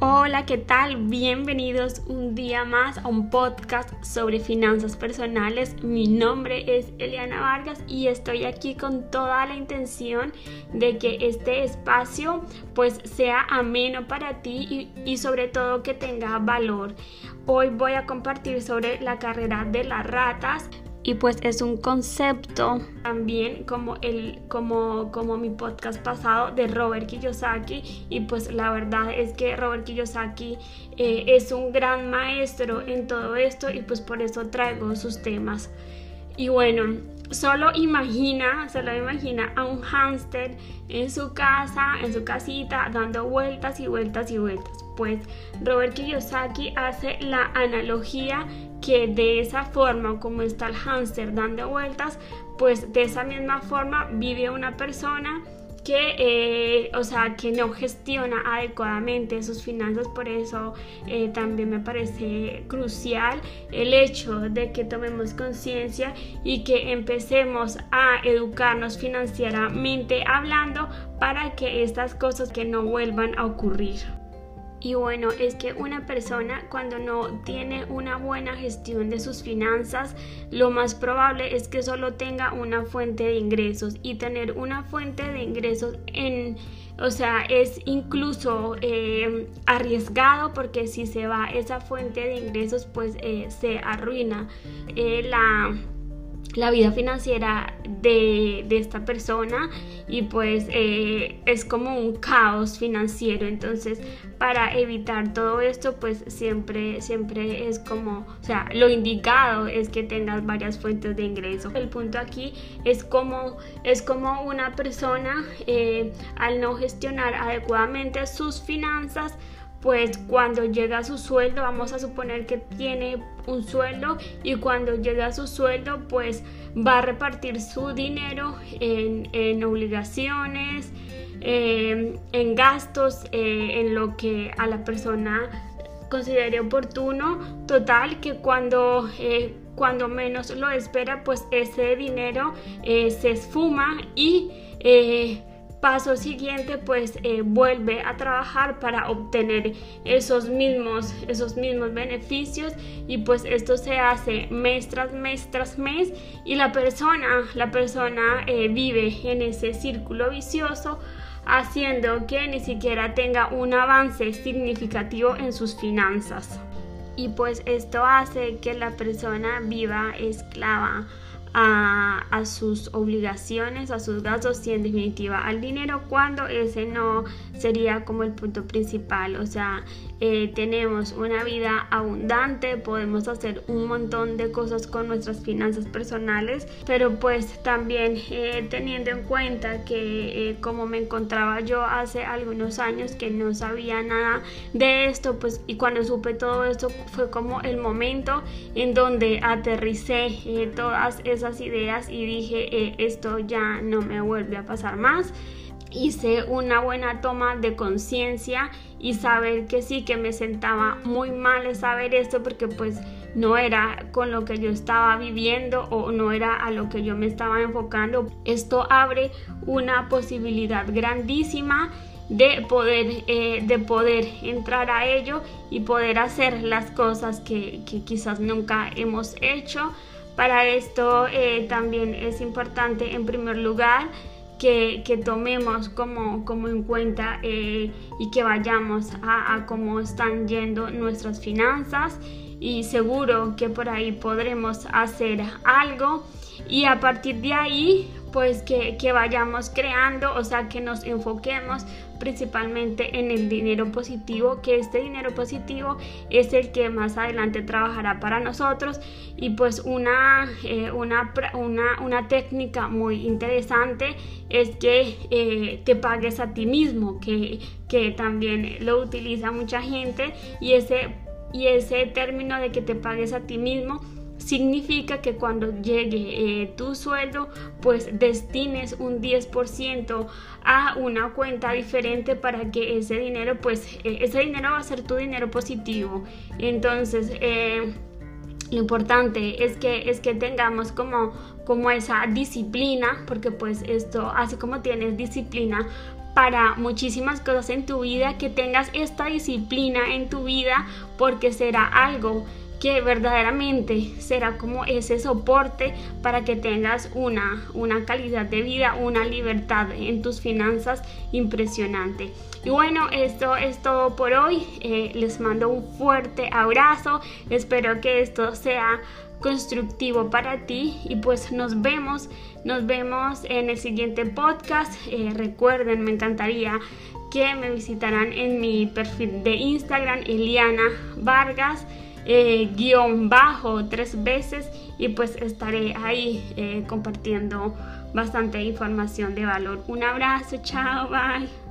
Hola, ¿qué tal? Bienvenidos un día más a un podcast sobre finanzas personales. Mi nombre es Eliana Vargas y estoy aquí con toda la intención de que este espacio pues sea ameno para ti y, y sobre todo que tenga valor. Hoy voy a compartir sobre la carrera de las ratas y pues es un concepto también como el como como mi podcast pasado de Robert Kiyosaki. Y pues la verdad es que Robert Kiyosaki eh, es un gran maestro en todo esto y pues por eso traigo sus temas y bueno solo imagina, solo imagina a un hámster en su casa, en su casita, dando vueltas y vueltas y vueltas. Pues Robert Kiyosaki hace la analogía que de esa forma como está el hámster dando vueltas, pues de esa misma forma vive una persona que, eh, o sea, que no gestiona adecuadamente sus finanzas, por eso eh, también me parece crucial el hecho de que tomemos conciencia y que empecemos a educarnos financieramente hablando para que estas cosas que no vuelvan a ocurrir. Y bueno, es que una persona cuando no tiene una buena gestión de sus finanzas, lo más probable es que solo tenga una fuente de ingresos. Y tener una fuente de ingresos en, o sea, es incluso eh, arriesgado porque si se va esa fuente de ingresos, pues eh, se arruina eh, la la vida financiera de, esta persona y pues eh, es como un caos financiero. Entonces para evitar todo esto pues siempre siempre es como o sea lo indicado es que tengas varias fuentes de ingreso. El punto aquí es como es como una persona eh, al no gestionar adecuadamente sus finanzas pues cuando llega a su sueldo, vamos a suponer que tiene un sueldo y cuando llega a su sueldo, pues va a repartir su dinero en, obligaciones, em, en gastos, eh, en lo que a la persona considere oportuno. Total, que cuando... Eh, cuando menos lo espera, pues ese dinero eh, se esfuma y paso siguiente pues eh, vuelve a trabajar para obtener esos mismos esos mismos beneficios y pues esto se hace mes tras mes tras mes y la persona la persona eh, vive en ese círculo vicioso haciendo que ni siquiera tenga un avance significativo en sus finanzas. Y pues esto hace que la persona viva esclava a, sus obligaciones, a sus gastos y en definitiva al dinero cuando ese no sería como el punto principal. O sea, eh, tenemos una vida abundante, podemos hacer un montón de cosas con nuestras finanzas personales, pero pues también eh, teniendo en cuenta que eh, como me encontraba yo hace algunos años que no sabía nada de esto, pues y cuando supe todo esto fue como el momento en donde aterricé todas esas ideas y dije esto ya no me vuelve a pasar más hice una buena toma de conciencia y saber que sí, que me sentaba muy mal saber esto porque pues no era con lo que yo estaba viviendo o no era a lo que yo me estaba enfocando. Esto abre una posibilidad grandísima de poder, eh, de poder entrar a ello y poder hacer las cosas que, quizás nunca hemos hecho. Para esto eh, también es importante en primer lugar que, tomemos como, como en cuenta eh, y que vayamos a, a cómo están yendo nuestras finanzas y seguro que por ahí podremos hacer algo. Y a partir de ahí pues que, vayamos creando, o sea, que nos enfoquemos principalmente en el dinero positivo, que este dinero positivo es el que más adelante trabajará para nosotros. Y pues una, eh, una, una, técnica muy interesante es que eh, te pagues a ti mismo, que, que también lo utiliza mucha gente. Y ese, y ese término de que te pagues a ti mismo significa que cuando llegue eh, tu sueldo pues destines un 10% a una cuenta diferente para que ese dinero pues eh, ese dinero va a ser tu dinero positivo. Entonces eh, lo importante es que es que tengamos como como esa disciplina porque pues esto así como tienes disciplina para muchísimas cosas en tu vida, que tengas esta disciplina en tu vida porque será algo que verdaderamente será como ese soporte para que tengas una, una calidad de vida, una libertad en tus finanzas impresionante. Y bueno, esto es todo por hoy. Eh, les mando un fuerte abrazo. Espero que esto sea constructivo para ti y pues nos vemos nos vemos en el siguiente podcast eh, recuerden me encantaría que me visitaran en mi perfil de Instagram Eliana Vargas eh, guion bajo tres veces y pues estaré ahí eh, compartiendo bastante información de valor. Un abrazo, chao, bye.